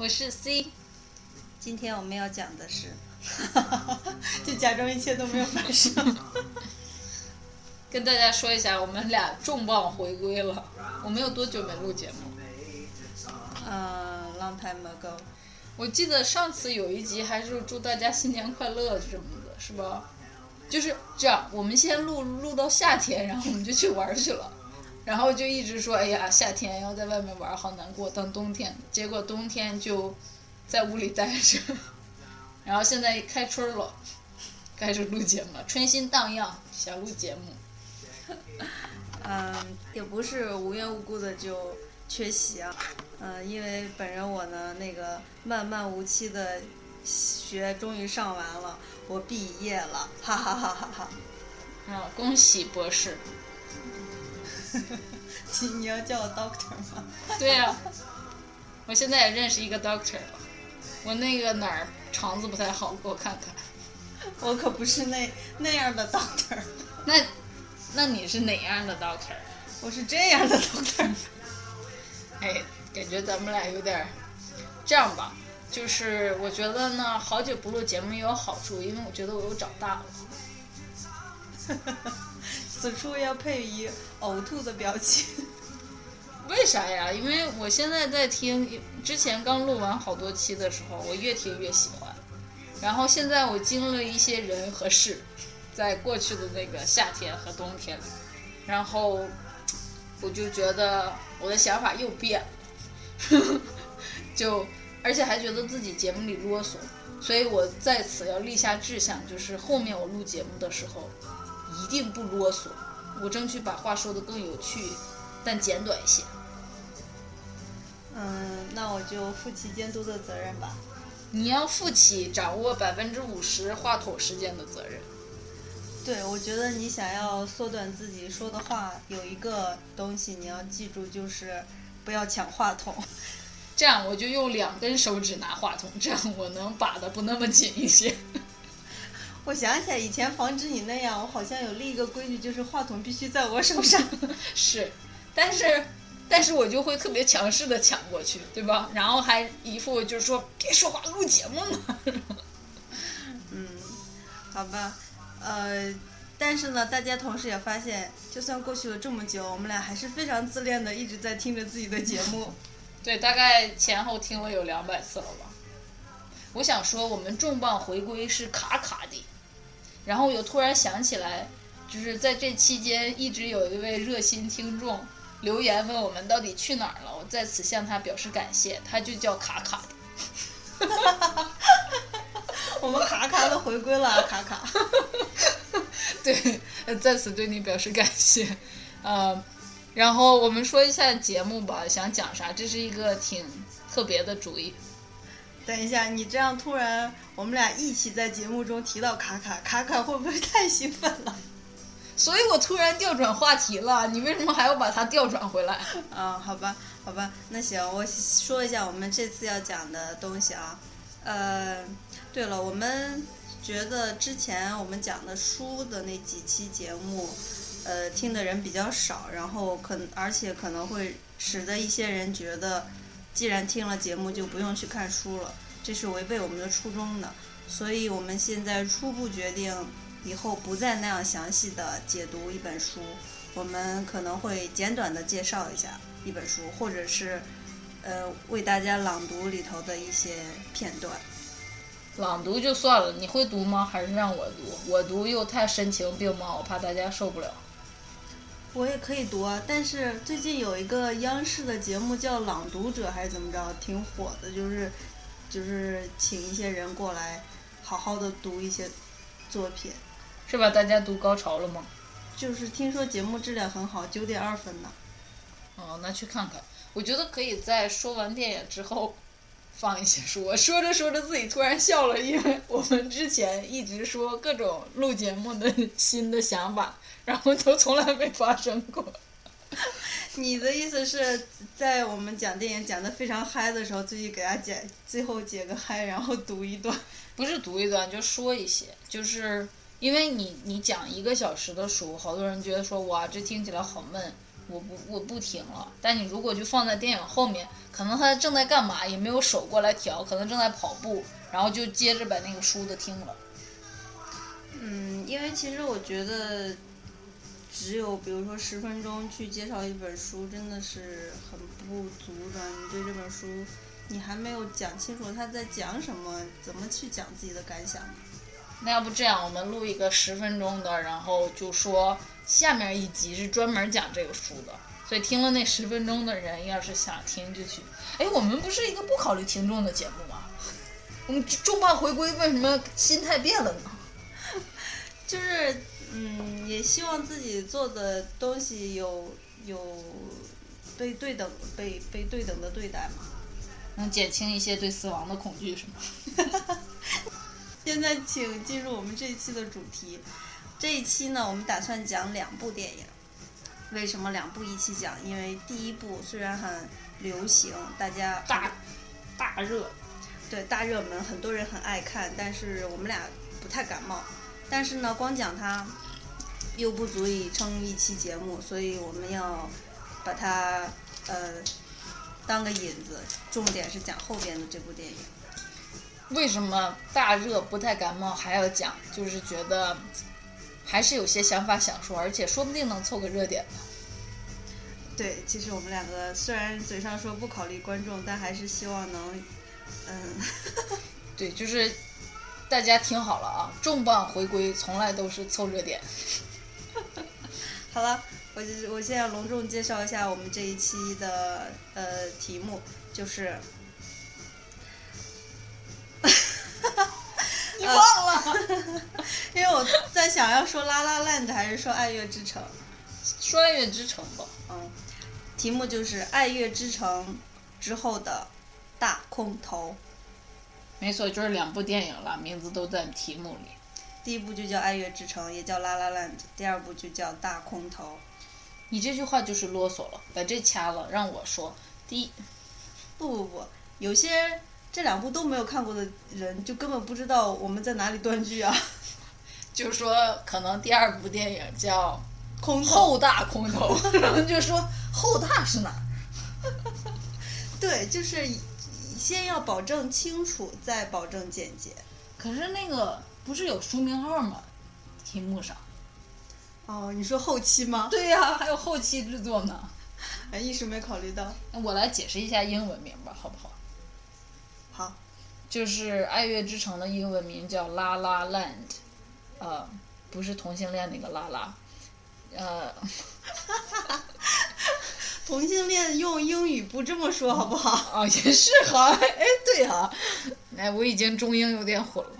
我是 C。今天我们要讲的是，就假装一切都没有发生。跟大家说一下，我们俩重磅回归了。我们有多久没录节目？呃、l o n g time ago。我记得上次有一集还是祝大家新年快乐什么的，是吧？就是这样，我们先录录到夏天，然后我们就去玩去了，然后就一直说，哎呀，夏天要在外面玩，好难过。等冬天，结果冬天就在屋里待着，然后现在开春了，开始录节目了，春心荡漾，想录节目。嗯，也不是无缘无故的就缺席啊。嗯，因为本人我呢，那个漫漫无期的学终于上完了，我毕业了，哈哈哈哈哈。啊，恭喜博士！你你要叫我 doctor 吗？对呀、我现在也认识一个 doctor 了。我那个哪儿肠子不太好，给我看看。我可不是那那样的 doctor，那，那你是哪样的 doctor？我是这样的 doctor。哎，感觉咱们俩有点儿这样吧，就是我觉得呢，好久不录节目也有好处，因为我觉得我又长大了。此处要配以呕吐的表情。为啥呀？因为我现在在听，之前刚录完好多期的时候，我越听越喜欢。然后现在我经历了一些人和事，在过去的那个夏天和冬天里，然后我就觉得我的想法又变了，就而且还觉得自己节目里啰嗦，所以我在此要立下志向，就是后面我录节目的时候一定不啰嗦，我争取把话说得更有趣，但简短一些。嗯，那我就负起监督的责任吧。你要负起掌握百分之五十话筒时间的责任。对，我觉得你想要缩短自己说的话，有一个东西你要记住，就是不要抢话筒。这样我就用两根手指拿话筒，这样我能把的不那么紧一些。我想起来，以前防止你那样，我好像有立一个规矩，就是话筒必须在我手上。是，但是但是我就会特别强势的抢过去，对吧？然后还一副就是说别说话，录节目呢。嗯，好吧，呃，但是呢，大家同时也发现，就算过去了这么久，我们俩还是非常自恋的，一直在听着自己的节目。对，大概前后听了有两百次了吧。我想说，我们重磅回归是卡卡的，然后我又突然想起来，就是在这期间一直有一位热心听众留言问我们到底去哪儿了，我在此向他表示感谢，他就叫卡卡的。我们卡卡的回归了啊，卡卡。对，呃在此对你表示感谢。呃，然后我们说一下节目吧，想讲啥？这是一个挺特别的主意。等一下，你这样突然，我们俩一起在节目中提到卡卡，卡卡会不会太兴奋了？所以我突然调转话题了，你为什么还要把它调转回来？啊，好吧，好吧，那行，我说一下我们这次要讲的东西啊。呃，对了，我们觉得之前我们讲的书的那几期节目，呃，听的人比较少，然后可而且可能会使得一些人觉得，既然听了节目就不用去看书了，这是违背我们的初衷的。所以我们现在初步决定，以后不再那样详细的解读一本书，我们可能会简短的介绍一下一本书，或者是呃为大家朗读里头的一些片段。朗读就算了，你会读吗？还是让我读？我读又太深情并茂，我怕大家受不了。我也可以读啊，但是最近有一个央视的节目叫《朗读者》还是怎么着，挺火的，就是就是请一些人过来，好好的读一些作品。是吧？大家读高潮了吗？就是听说节目质量很好，九点二分呢。哦，那去看看。我觉得可以在说完电影之后放一些书。我说着说着自己突然笑了，因为我们之前一直说各种录节目的新的想法，然后就从来没发生过。你的意思是在我们讲电影讲的非常嗨的时候，自己给他解，最后解个嗨，然后读一段。不是读一段，就说一些，就是因为你你讲一个小时的书，好多人觉得说哇这听起来好闷，我不我不听了。但你如果就放在电影后面，可能他正在干嘛，也没有手过来调，可能正在跑步，然后就接着把那个书的听了。嗯，因为其实我觉得，只有比如说十分钟去介绍一本书，真的是很不足的。你对这本书，你还没有讲清楚他在讲什么，怎么去讲自己的感想呢？那要不这样，我们录一个十分钟的，然后就说下面一集是专门讲这个书的，所以听了那十分钟的人，要是想听就去。哎，我们不是一个不考虑听众的节目吗？我们重磅回归，为什么心态变了呢？就是嗯，也希望自己做的东西有有被对等被被对等的对待嘛。能减轻一些对死亡的恐惧，是吗？现在请进入我们这一期的主题。这一期呢，我们打算讲两部电影。为什么两部一起讲？因为第一部虽然很流行，大家大大热，对大热门，很多人很爱看，但是我们俩不太感冒。但是呢，光讲它又不足以撑一期节目，所以我们要把它呃当个引子，重点是讲后边的这部电影。为什么大热不太感冒还要讲？就是觉得还是有些想法想说，而且说不定能凑个热点呢。对，其实我们两个虽然嘴上说不考虑观众，但还是希望能，嗯，对，就是大家听好了啊，重磅回归从来都是凑热点。好了，我就我现在隆重介绍一下我们这一期的呃题目，就是。你忘了？因为我在想要说《拉拉 land》还是说《爱乐之城》。说《爱乐之城》吧。嗯，题目就是《爱乐之城》之后的大空头。没错，就是两部电影了，名字都在题目里。第一部就叫《爱乐之城》，也叫《拉拉 land》；第二部就叫《大空头》。你这句话就是啰嗦了，把这掐了，让我说。第一，不不不，有些。这两部都没有看过的人，就根本不知道我们在哪里断句啊。就说可能第二部电影叫《空后大空头》，然后就说后大是哪儿？对，就是先要保证清楚，再保证简洁。可是那个不是有书名号吗？题目上。哦，你说后期吗？对呀，还有后期制作呢。哎，一时没考虑到。我来解释一下英文名吧，好不好？好，就是《爱乐之城》的英文名叫《拉拉 land》，呃，不是同性恋那个拉拉，呃，同性恋用英语不这么说好不好？啊，也是哈，哎，对哈，哎，我已经中英有点混了，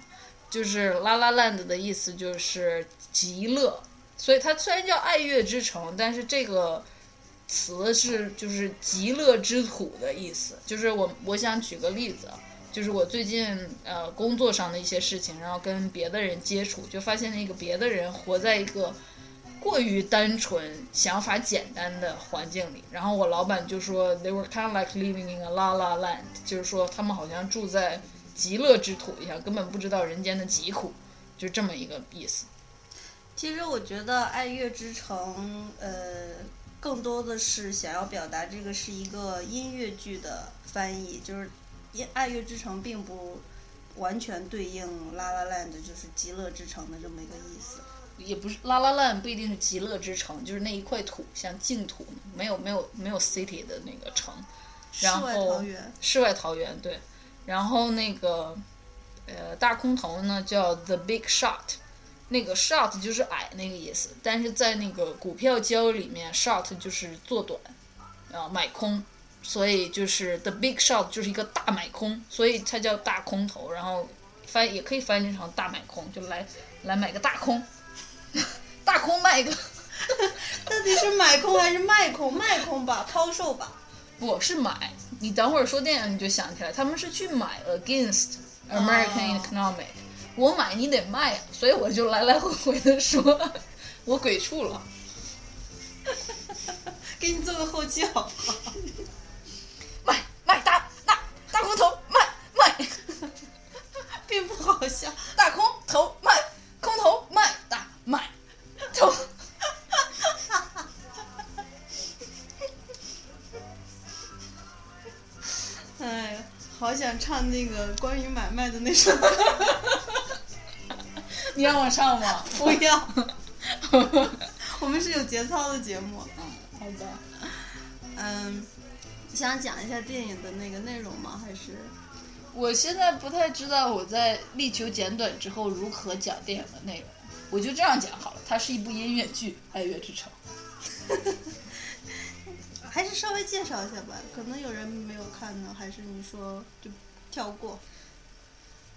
就是《拉拉 land》的意思就是极乐，所以它虽然叫爱乐之城，但是这个。词是就是极乐之土的意思，就是我我想举个例子，就是我最近呃工作上的一些事情，然后跟别的人接触，就发现那个别的人活在一个过于单纯、想法简单的环境里，然后我老板就说 they were kind of like living in a la la land，就是说他们好像住在极乐之土一样，根本不知道人间的疾苦，就这么一个意思。其实我觉得爱乐之城，呃。更多的是想要表达这个是一个音乐剧的翻译，就是《音爱乐之城》并不完全对应《La land》就是极乐之城的这么一个意思。也不是《拉拉烂》不一定是极乐之城，就是那一块土像净土，没有没有没有 city 的那个城。室外桃源。世外桃源对，然后那个呃大空头呢叫 The Big Shot。那个 shot 就是矮那个意思，但是在那个股票交易里面，shot 就是做短，啊买空，所以就是 the big shot 就是一个大买空，所以它叫大空头，然后翻也可以翻译成大买空，就来来买个大空，大空卖一个，到底是买空还是卖空？卖空吧，抛售吧。不是买。你等会儿说电影你就想起来，他们是去买 against American 哦 economic。我买你得卖啊，所以我就来来回回的说，我鬼畜了。给你做个后期好不好？卖卖大大大空头卖卖并不好笑。大空头卖头。哎呀，好想唱那个关于买卖的那首歌，你让我唱吗？不要。我们是有节操的节目。嗯好的。嗯，你想讲一下电影的那个内容吗？还是？我现在不太知道我在力求简短之后如何讲电影的内容，我就这样讲好了。它是一部音乐剧《爱乐之城 》。还是稍微介绍一下吧，可能有人没有看呢，还是你说就跳过？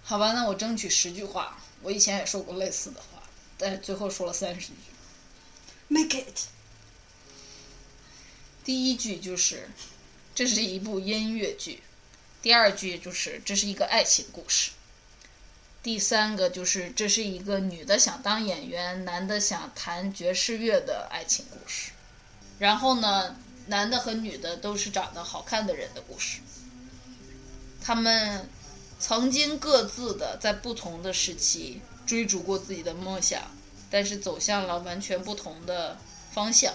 好吧，那我争取十句话。我以前也说过类似的话，但是最后说了三十句。Make it。第一句就是，这是一部音乐剧；第二句就是，这是一个爱情故事；第三个就是，这是一个女的想当演员，男的想弹爵士乐的爱情故事。然后呢，男的和女的都是长得好看的人的故事。他们曾经各自的在不同的时期追逐过自己的梦想，但是走向了完全不同的方向。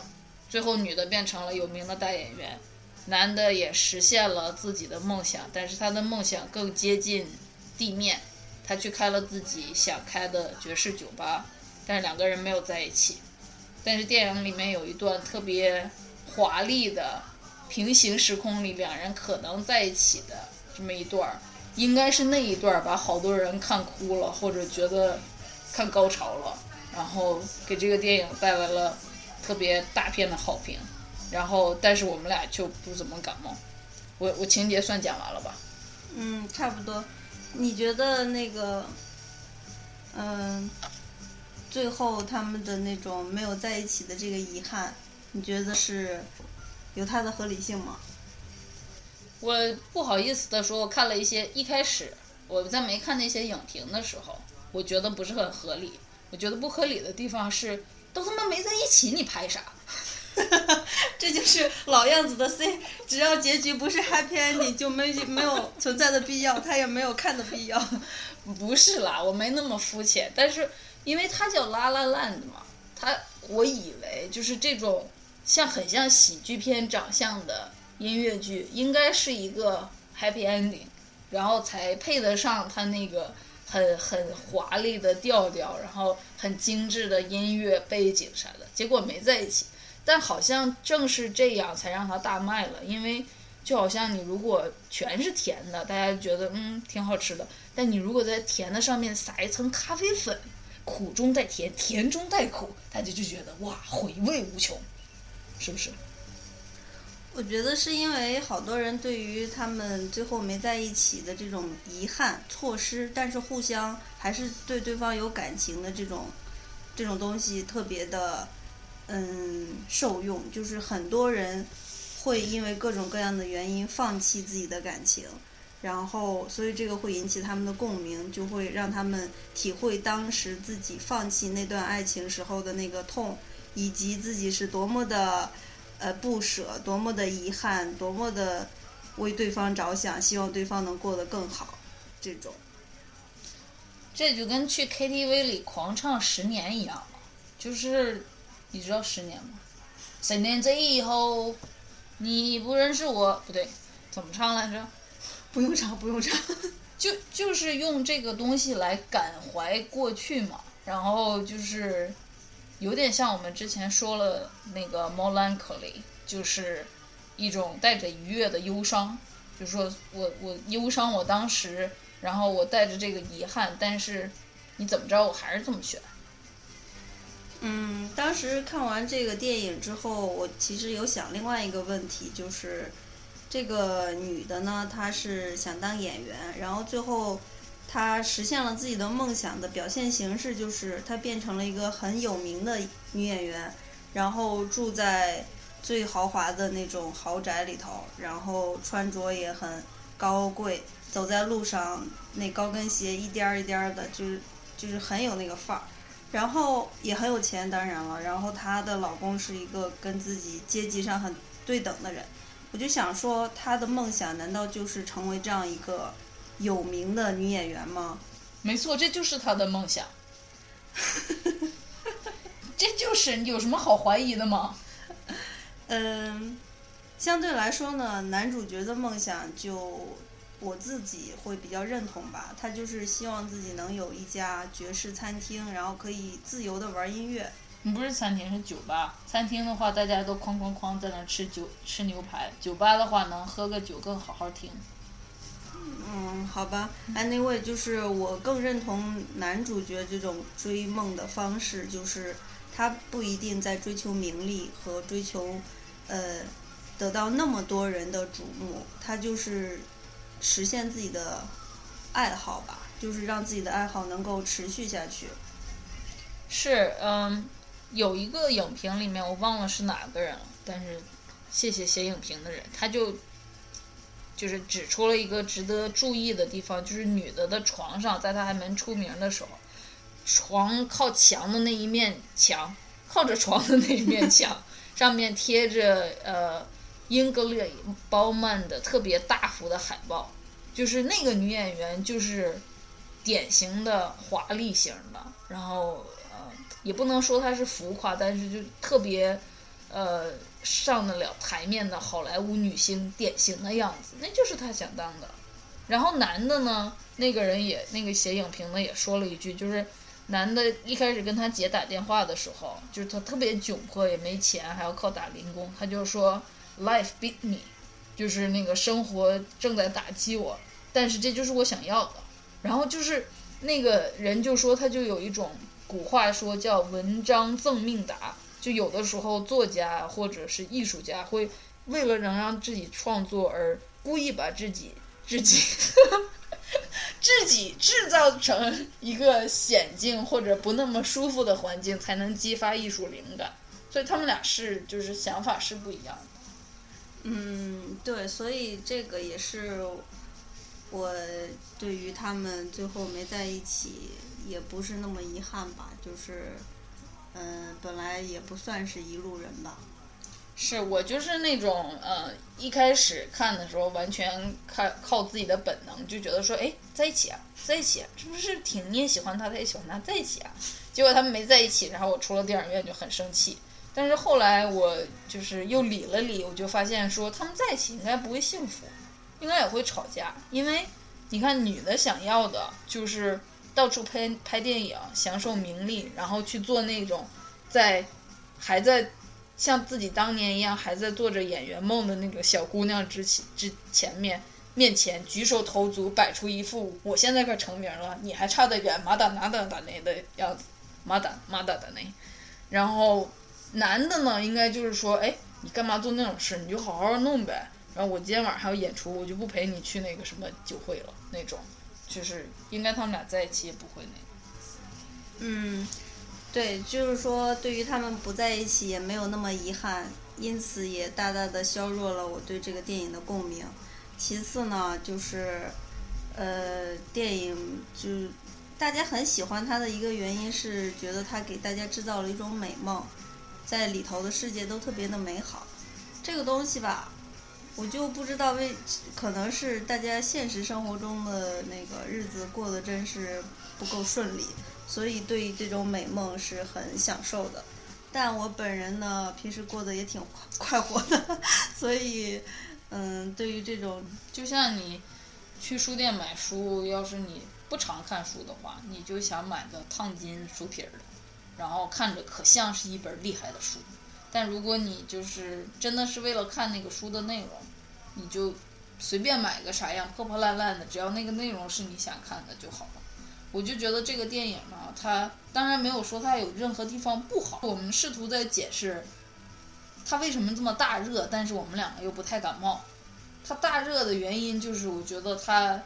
最后，女的变成了有名的大演员，男的也实现了自己的梦想，但是他的梦想更接近地面，他去开了自己想开的爵士酒吧，但是两个人没有在一起。但是电影里面有一段特别华丽的平行时空里两人可能在一起的这么一段，应该是那一段把好多人看哭了，或者觉得看高潮了，然后给这个电影带来了。特别大片的好评，然后但是我们俩就不怎么感冒。我我情节算讲完了吧？嗯，差不多。你觉得那个，嗯，最后他们的那种没有在一起的这个遗憾，你觉得是有它的合理性吗？我不好意思的说，我看了一些，一开始我在没看那些影评的时候，我觉得不是很合理。我觉得不合理的地方是。都他妈没在一起，你拍啥？这就是老样子的 C，只要结局不是 happy ending，就没没有存在的必要，他也没有看的必要。不是啦，我没那么肤浅，但是因为它叫拉拉 land 嘛，它我以为就是这种像很像喜剧片长相的音乐剧，应该是一个 happy ending，然后才配得上它那个。很很华丽的调调，然后很精致的音乐背景啥的，结果没在一起。但好像正是这样才让它大卖了，因为就好像你如果全是甜的，大家觉得嗯挺好吃的，但你如果在甜的上面撒一层咖啡粉，苦中带甜，甜中带苦，大家就觉得哇回味无穷，是不是？我觉得是因为好多人对于他们最后没在一起的这种遗憾、错失，但是互相还是对对方有感情的这种这种东西特别的嗯受用，就是很多人会因为各种各样的原因放弃自己的感情，然后所以这个会引起他们的共鸣，就会让他们体会当时自己放弃那段爱情时候的那个痛，以及自己是多么的。呃，不舍，多么的遗憾，多么的为对方着想，希望对方能过得更好，这种。这就跟去 KTV 里狂唱十年一样，就是你知道十年吗？十年之以后，你不认识我，不对，怎么唱来着？不用唱，不用唱。就就是用这个东西来感怀过去嘛，然后就是。有点像我们之前说了那个 melancholy，就是一种带着愉悦的忧伤，就是说我我忧伤我当时，然后我带着这个遗憾，但是你怎么着我还是这么选。嗯，当时看完这个电影之后，我其实有想另外一个问题，就是这个女的呢，她是想当演员，然后最后。她实现了自己的梦想的表现形式，就是她变成了一个很有名的女演员，然后住在最豪华的那种豪宅里头，然后穿着也很高贵，走在路上那高跟鞋一颠儿一颠儿的，就是就是很有那个范儿。然后也很有钱，当然了。然后她的老公是一个跟自己阶级上很对等的人，我就想说，她的梦想难道就是成为这样一个有名的女演员吗？没错，这就是她的梦想。这就是有什么好怀疑的吗？嗯，相对来说呢，男主角的梦想就我自己会比较认同吧。他就是希望自己能有一家爵士餐厅，然后可以自由的玩音乐。不是餐厅，是酒吧。餐厅的话，大家都哐哐哐在那吃酒吃牛排；酒吧的话，能喝个酒更好好听。嗯，好吧，Anyway，就是我更认同男主角这种追梦的方式，就是他不一定在追求名利和追求，呃，得到那么多人的瞩目，他就是实现自己的爱好吧，就是让自己的爱好能够持续下去。是，嗯，有一个影评里面我忘了是哪个人了，但是谢谢写影评的人，他就。就是指出了一个值得注意的地方，就是女的的床上，在她还没出名的时候，床靠墙的那一面墙，靠着床的那一面墙上面贴着呃英格丽褒曼的特别大幅的海报，就是那个女演员就是典型的华丽型的，然后呃也不能说她是浮夸，但是就特别呃。上得了台面的好莱坞女星典型的样子，那就是她想当的。然后男的呢，那个人也那个写影评的也说了一句，就是男的一开始跟他姐打电话的时候，就是他特别窘迫，也没钱，还要靠打零工，他就说 “Life beat me”，就是那个生活正在打击我，但是这就是我想要的。然后就是那个人就说，他就有一种古话说叫“文章赠命达”。就有的时候，作家或者是艺术家会为了能让自己创作而故意把自己自己 自己制造成一个险境或者不那么舒服的环境，才能激发艺术灵感。所以他们俩是就是想法是不一样的。嗯，对，所以这个也是我对于他们最后没在一起也不是那么遗憾吧，就是。嗯，本来也不算是一路人吧。是我就是那种呃，一开始看的时候完全看靠自己的本能，就觉得说，哎，在一起啊，在一起啊，这不是挺你也喜欢他，他也喜欢他，在一起啊。结果他们没在一起，然后我出了电影院就很生气。但是后来我就是又理了理，我就发现说他们在一起应该不会幸福，应该也会吵架，因为你看女的想要的就是。到处拍拍电影，享受名利，然后去做那种，在还在像自己当年一样还在做着演员梦的那个小姑娘之前之前面面前举手投足摆出一副我现在可成名了，你还差得远，马达马达达那的样子，马达马达达那，然后男的呢，应该就是说，哎，你干嘛做那种事？你就好好弄呗。然后我今天晚上还有演出，我就不陪你去那个什么酒会了那种。就是应该他们俩在一起也不会那个。嗯，对，就是说对于他们不在一起也没有那么遗憾，因此也大大的削弱了我对这个电影的共鸣。其次呢，就是呃，电影就大家很喜欢它的一个原因是觉得它给大家制造了一种美梦，在里头的世界都特别的美好。这个东西吧。我就不知道为，可能是大家现实生活中的那个日子过得真是不够顺利，所以对于这种美梦是很享受的。但我本人呢，平时过得也挺快活的，所以，嗯，对于这种，就像你去书店买书，要是你不常看书的话，你就想买个烫金书皮儿的，然后看着可像是一本厉害的书。但如果你就是真的是为了看那个书的内容，你就随便买个啥样破破烂烂的，只要那个内容是你想看的就好了。我就觉得这个电影呢，它当然没有说它有任何地方不好。我们试图在解释它为什么这么大热，但是我们两个又不太感冒。它大热的原因就是我觉得它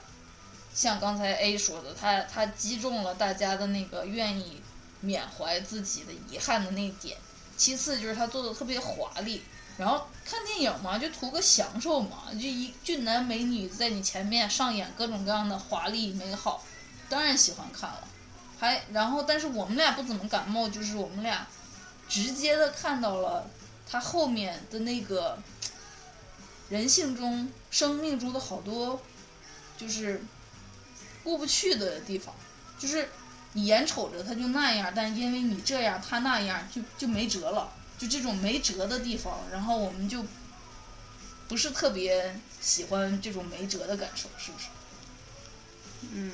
像刚才 A 说的，它它击中了大家的那个愿意缅怀自己的遗憾的那点。其次就是他做的特别华丽。然后看电影嘛，就图个享受嘛，就一俊男美女在你前面上演各种各样的华丽美好，当然喜欢看了。还然后，但是我们俩不怎么感冒，就是我们俩直接的看到了他后面的那个人性中、生命中的好多就是过不去的地方，就是你眼瞅着他就那样，但因为你这样他那样，就就没辙了。就这种没辙的地方，然后我们就不是特别喜欢这种没辙的感受，是不是？嗯，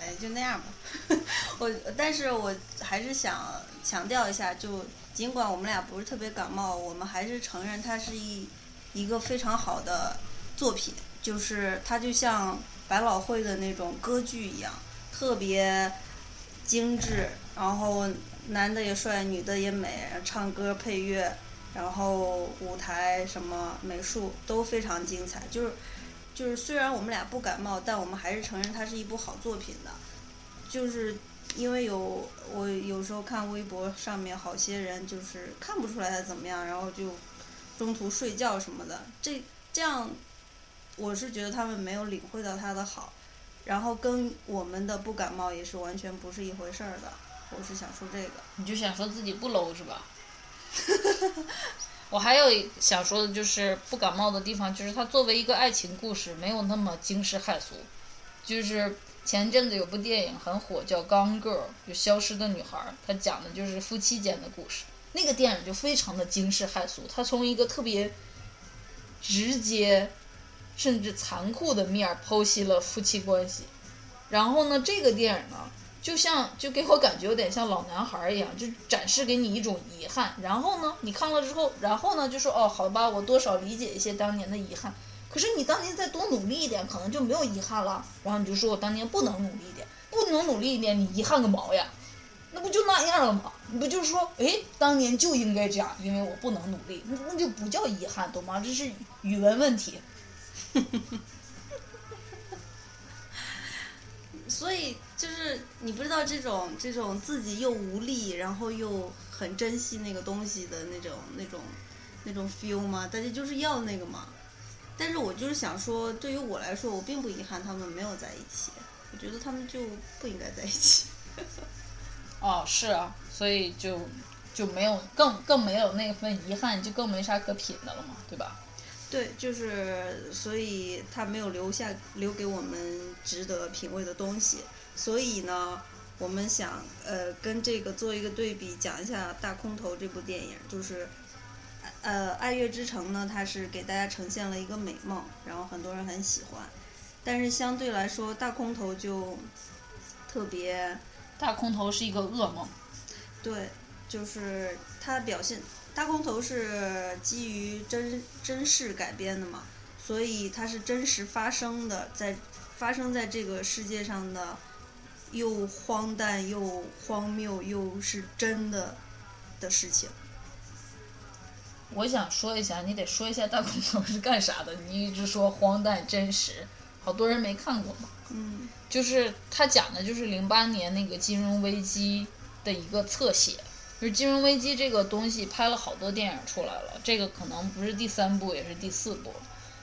哎，就那样吧。我，但是我还是想强调一下，就尽管我们俩不是特别感冒，我们还是承认它是一一个非常好的作品，就是它就像百老汇的那种歌剧一样，特别精致，然后。男的也帅，女的也美，唱歌、配乐，然后舞台什么美术都非常精彩。就是，就是虽然我们俩不感冒，但我们还是承认它是一部好作品的。就是因为有我有时候看微博上面好些人就是看不出来他怎么样，然后就中途睡觉什么的。这这样，我是觉得他们没有领会到它的好，然后跟我们的不感冒也是完全不是一回事儿的。我是想说这个，你就想说自己不 low 是吧？我还有想说的就是不感冒的地方，就是它作为一个爱情故事，没有那么惊世骇俗。就是前阵子有部电影很火，叫《Gone Girl》，就消失的女孩，它讲的就是夫妻间的故事。那个电影就非常的惊世骇俗，它从一个特别直接甚至残酷的面剖析了夫妻关系。然后呢，这个电影呢？就像就给我感觉有点像老男孩一样，就展示给你一种遗憾。然后呢，你看了之后，然后呢就说哦，好吧，我多少理解一些当年的遗憾。可是你当年再多努力一点，可能就没有遗憾了。然后你就说我当年不能努力一点，不能努力一点，你遗憾个毛呀？那不就那样了吗？你不就是说，哎，当年就应该这样，因为我不能努力，那那就不叫遗憾，懂吗？这是语文问题。所以就是你不知道这种这种自己又无力，然后又很珍惜那个东西的那种那种那种 feel 吗？大家就是要那个嘛。但是我就是想说，对于我来说，我并不遗憾他们没有在一起。我觉得他们就不应该在一起。哦，是啊，所以就就没有更更没有那份遗憾，就更没啥可品的了嘛，对吧？对，就是所以他没有留下留给我们值得品味的东西，所以呢，我们想呃跟这个做一个对比，讲一下《大空头》这部电影，就是呃《爱乐之城》呢，它是给大家呈现了一个美梦，然后很多人很喜欢，但是相对来说，《大空头》就特别，《大空头》是一个噩梦，对，就是它表现。大空头是基于真真事改编的嘛，所以它是真实发生的，在发生在这个世界上的，又荒诞又荒谬又是真的的事情。我想说一下，你得说一下大空头是干啥的。你一直说荒诞真实，好多人没看过嘛。嗯。就是他讲的就是零八年那个金融危机的一个侧写。就是金融危机这个东西拍了好多电影出来了，这个可能不是第三部也是第四部，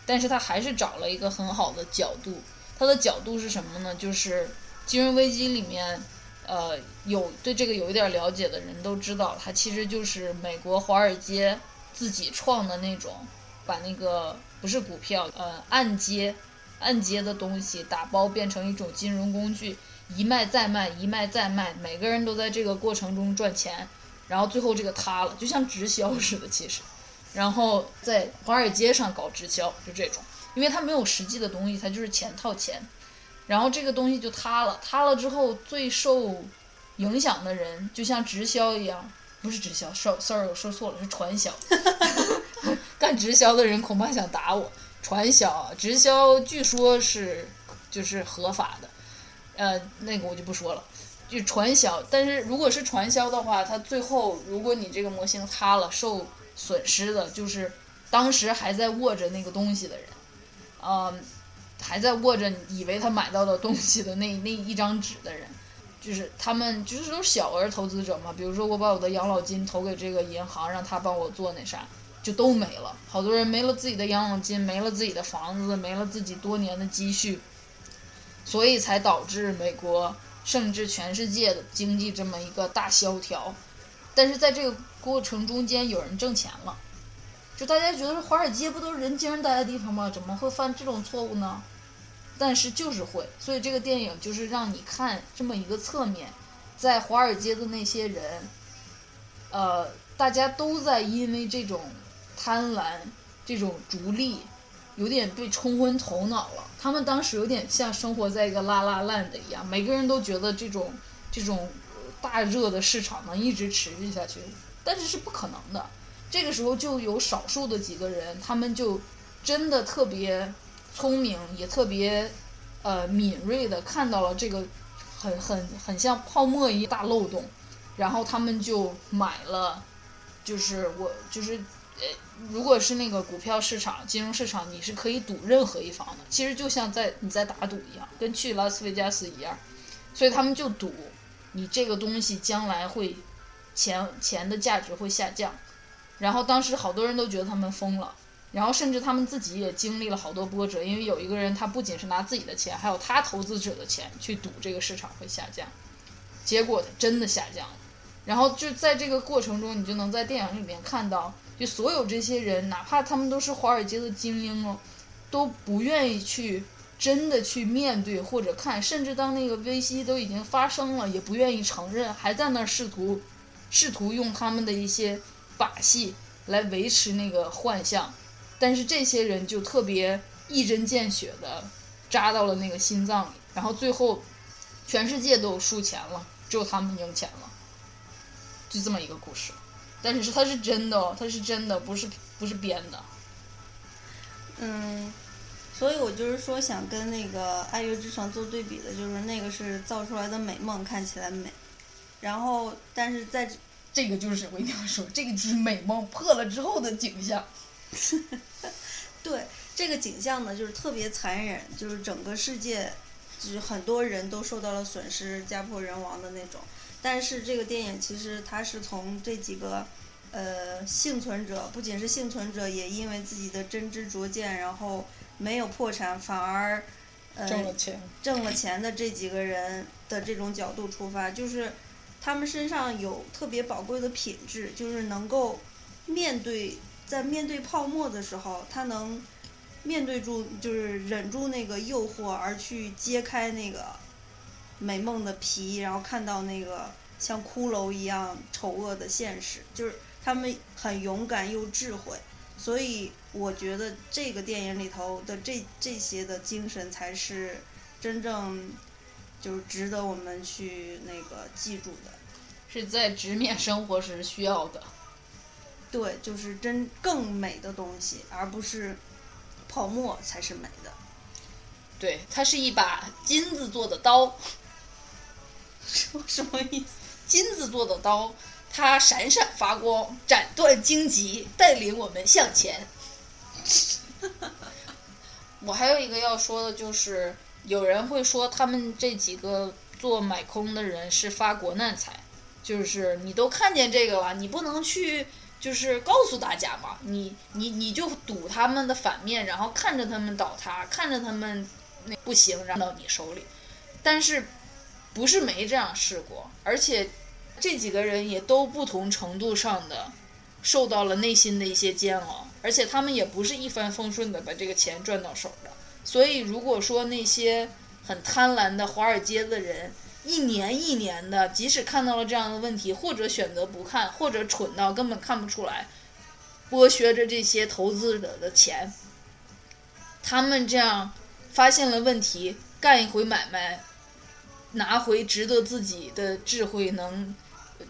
但是他还是找了一个很好的角度。他的角度是什么呢？就是金融危机里面，呃，有对这个有一点了解的人都知道，它其实就是美国华尔街自己创的那种，把那个不是股票，呃，按揭，按揭的东西打包变成一种金融工具，一卖再卖，一卖再卖，每个人都在这个过程中赚钱。然后最后这个塌了，就像直销似的，其实，然后在华尔街上搞直销就这种，因为它没有实际的东西，它就是钱套钱，然后这个东西就塌了，塌了之后最受影响的人就像直销一样，不是直销，sorry 我说错了，是传销，干直销的人恐怕想打我，传销，直销据说是就是合法的，呃，那个我就不说了。就传销，但是如果是传销的话，它最后如果你这个模型塌了，受损失的就是当时还在握着那个东西的人，嗯，还在握着以为他买到的东西的那那一张纸的人，就是他们就是都小额投资者嘛，比如说我把我的养老金投给这个银行，让他帮我做那啥，就都没了。好多人没了自己的养老金，没了自己的房子，没了自己多年的积蓄，所以才导致美国甚至全世界的经济这么一个大萧条。但是在这个过程中间，有人挣钱了，就大家觉得华尔街不都是人精待的地方吗？怎么会犯这种错误呢？但是就是会，所以这个电影就是让你看这么一个侧面，在华尔街的那些人，呃，大家都在因为这种贪婪、这种逐利，有点被冲昏头脑了。他们当时有点像生活在一个拉拉烂的一样，每个人都觉得这种这种大热的市场能一直持续下去，但是是不可能的。这个时候就有少数的几个人，他们就真的特别。聪明也特别，呃，敏锐的看到了这个很很很像泡沫一大漏洞，然后他们就买了，就是我就是呃，如果是那个股票市场、金融市场，你是可以赌任何一方的，其实就像在你在打赌一样，跟去拉斯维加斯一样，所以他们就赌你这个东西将来会钱钱的价值会下降，然后当时好多人都觉得他们疯了。然后甚至他们自己也经历了好多波折，因为有一个人他不仅是拿自己的钱，还有他投资者的钱去赌这个市场会下降，结果真的下降了。然后就在这个过程中，你就能在电影里面看到，就所有这些人，哪怕他们都是华尔街的精英哦，都不愿意去真的去面对或者看，甚至当那个危机都已经发生了，也不愿意承认，还在那试图试图用他们的一些把戏来维持那个幻象。但是这些人就特别一针见血的扎到了那个心脏里，然后最后全世界都输钱了，只有他们赢钱了，就这么一个故事。但是是它是真的哦，它是真的，不是不是编的。嗯，所以我就是说想跟那个《爱乐之城》做对比的，就是那个是造出来的美梦，看起来美，然后但是在这个就是我一定要说，这个就是美梦破了之后的景象。对这个景象呢，就是特别残忍，就是整个世界，就是很多人都受到了损失，家破人亡的那种。但是这个电影其实它是从这几个，呃，幸存者，不仅是幸存者，也因为自己的真知灼见，然后没有破产，反而，呃，挣了钱，挣了钱的这几个人的这种角度出发，就是他们身上有特别宝贵的品质，就是能够面对。在面对泡沫的时候，他能面对住，就是忍住那个诱惑，而去揭开那个美梦的皮，然后看到那个像骷髅一样丑恶的现实。就是他们很勇敢又智慧，所以我觉得这个电影里头的这这些的精神才是真正就是值得我们去那个记住的，是在直面生活时需要的。对，就是真更美的东西，而不是泡沫才是美的。对，它是一把金子做的刀。什什么意思？金子做的刀，它闪闪发光，斩断荆棘，带领我们向前。我还有一个要说的，就是有人会说他们这几个做买空的人是发国难财，就是你都看见这个了，你不能去。就是告诉大家嘛，你你你就赌他们的反面，然后看着他们倒塌，看着他们那不行，让到你手里。但是不是没这样试过，而且这几个人也都不同程度上的受到了内心的一些煎熬，而且他们也不是一帆风顺的把这个钱赚到手的。所以如果说那些很贪婪的华尔街的人，一年一年的，即使看到了这样的问题，或者选择不看，或者蠢到根本看不出来，剥削着这些投资者的钱。他们这样发现了问题，干一回买卖，拿回值得自己的智慧能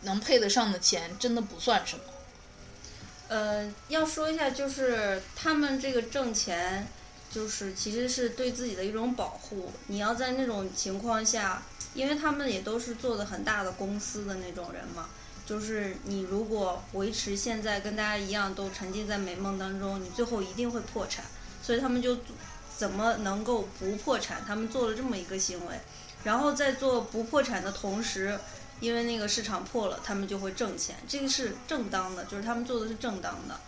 能配得上的钱，真的不算什么。呃，要说一下，就是他们这个挣钱，就是其实是对自己的一种保护。你要在那种情况下。因为他们也都是做的很大的公司的那种人嘛，就是你如果维持现在跟大家一样都沉浸在美梦当中，你最后一定会破产。所以他们就怎么能够不破产？他们做了这么一个行为，然后在做不破产的同时，因为那个市场破了，他们就会挣钱，这个是正当的，就是他们做的是正当的。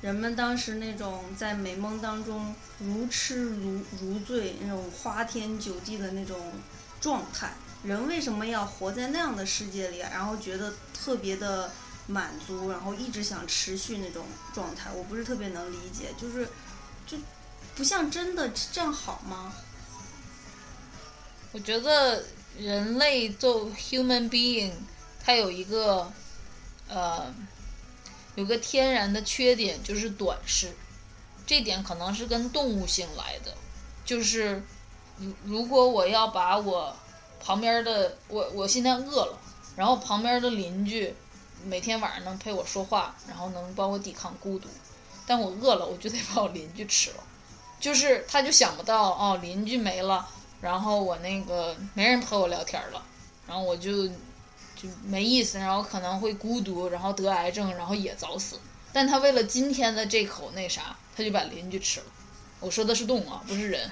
人们当时那种在美梦当中如痴如如醉，那种花天酒地的那种状态，人为什么要活在那样的世界里，然后觉得特别的满足，然后一直想持续那种状态？我不是特别能理解，就是就不像真的这样好吗？我觉得人类做 human being，它有一个呃有个天然的缺点，就是短视。这点可能是跟动物性来的，就是如如果我要把我旁边的我我现在饿了，然后旁边的邻居每天晚上能陪我说话，然后能帮我抵抗孤独，但我饿了，我就得把我邻居吃了。就是他就想不到哦，邻居没了。然后我那个没人陪我聊天了，然后我就就没意思，然后可能会孤独，然后得癌症，然后也早死。但他为了今天的这口那啥，他就把邻居吃了。我说的是动物啊，不是人。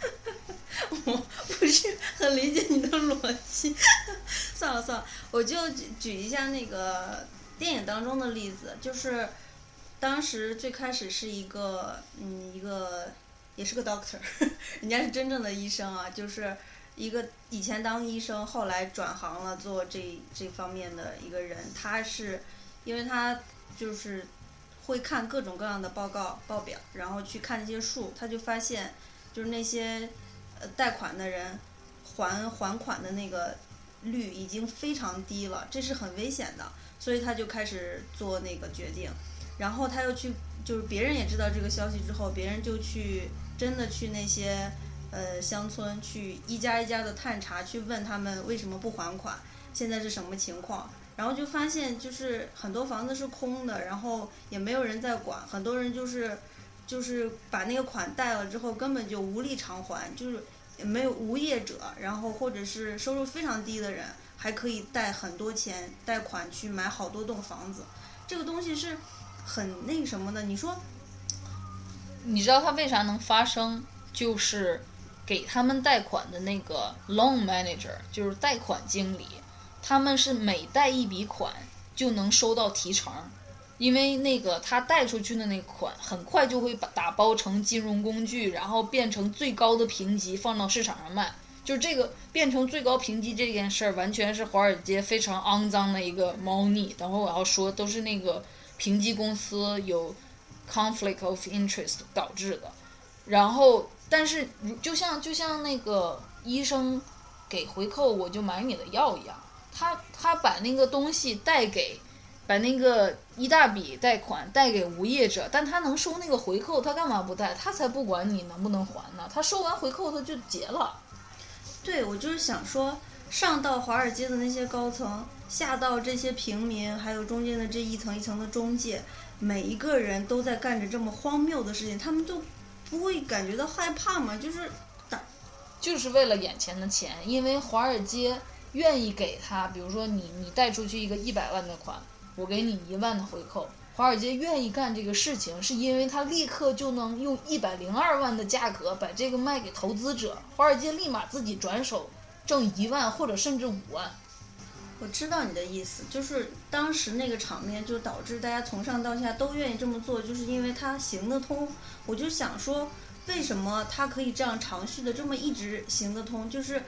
我不是很理解你的逻辑。算了算了，我就举举一下那个电影当中的例子，就是当时最开始是一个嗯一个。也是个 doctor，人家是真正的医生啊，就是一个以前当医生，后来转行了做这这方面的一个人。他是，因为他就是会看各种各样的报告报表，然后去看这些数，他就发现就是那些呃贷款的人还还款的那个率已经非常低了，这是很危险的，所以他就开始做那个决定，然后他又去，就是别人也知道这个消息之后，别人就去。真的去那些呃乡村去一家一家的探查，去问他们为什么不还款，现在是什么情况？然后就发现就是很多房子是空的，然后也没有人在管，很多人就是就是把那个款贷了之后根本就无力偿还，就是没有无业者，然后或者是收入非常低的人还可以贷很多钱贷款去买好多栋房子，这个东西是很那什么的，你说？你知道他为啥能发生？就是给他们贷款的那个 loan manager，就是贷款经理，他们是每贷一笔款就能收到提成，因为那个他贷出去的那款很快就会把打包成金融工具，然后变成最高的评级放到市场上卖。就这个变成最高评级这件事儿，完全是华尔街非常肮脏的一个猫腻。等会我要说，都是那个评级公司有。Conflict of interest 导致的，然后，但是就像就像那个医生给回扣，我就买你的药一样，他他把那个东西贷给，把那个一大笔贷款贷给无业者，但他能收那个回扣，他干嘛不贷？他才不管你能不能还呢，他收完回扣他就结了。对，我就是想说，上到华尔街的那些高层，下到这些平民，还有中间的这一层一层的中介。每一个人都在干着这么荒谬的事情，他们就不会感觉到害怕吗？就是打，就是为了眼前的钱，因为华尔街愿意给他，比如说你你贷出去一个一百万的款，我给你一万的回扣。华尔街愿意干这个事情，是因为他立刻就能用一百零二万的价格把这个卖给投资者，华尔街立马自己转手挣一万或者甚至五万。我知道你的意思，就是当时那个场面就导致大家从上到下都愿意这么做，就是因为它行得通。我就想说，为什么它可以这样长续的这么一直行得通？就是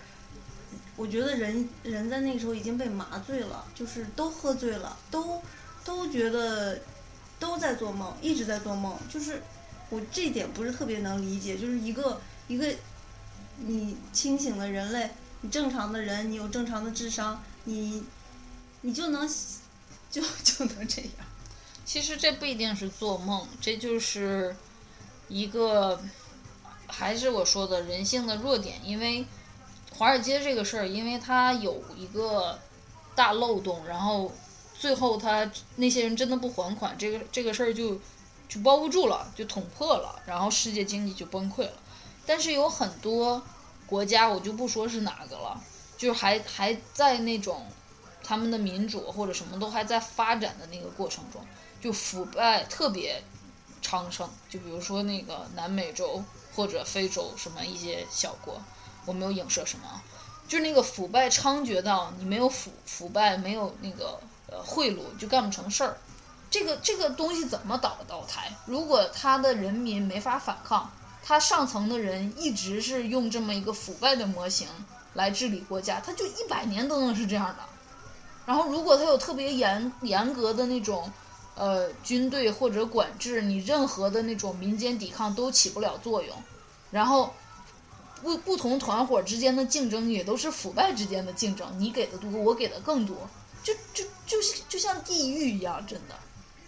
我觉得人人在那个时候已经被麻醉了，就是都喝醉了，都都觉得都在做梦，一直在做梦。就是我这点不是特别能理解，就是一个一个你清醒的人类，你正常的人，你有正常的智商。你，你就能，就就能这样。其实这不一定是做梦，这就是一个，还是我说的人性的弱点。因为华尔街这个事儿，因为它有一个大漏洞，然后最后他那些人真的不还款，这个这个事儿就就包不住了，就捅破了，然后世界经济就崩溃了。但是有很多国家，我就不说是哪个了。就还还在那种，他们的民主或者什么都还在发展的那个过程中，就腐败特别昌盛。就比如说那个南美洲或者非洲什么一些小国，我没有影射什么，就是那个腐败猖獗到你没有腐腐败，没有那个呃贿赂就干不成事儿。这个这个东西怎么倒倒台？如果他的人民没法反抗，他上层的人一直是用这么一个腐败的模型来治理国家，他就一百年都能是这样的。然后，如果他有特别严严格的那种，呃，军队或者管制，你任何的那种民间抵抗都起不了作用。然后，不不同团伙之间的竞争也都是腐败之间的竞争，你给的多，我给的更多，就就就就像地狱一样，真的，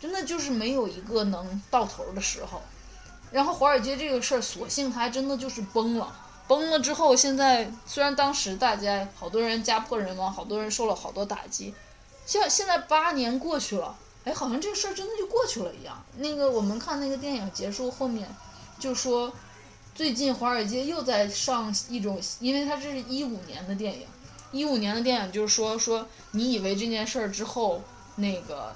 真的就是没有一个能到头的时候。然后华尔街这个事儿，索性它还真的就是崩了。崩了之后，现在虽然当时大家好多人家破人亡，好多人受了好多打击，现现在八年过去了，哎，好像这个事儿真的就过去了一样。那个我们看那个电影结束后面，就说最近华尔街又在上一种，因为它这是一五年的电影，一五年的电影就是说说你以为这件事儿之后，那个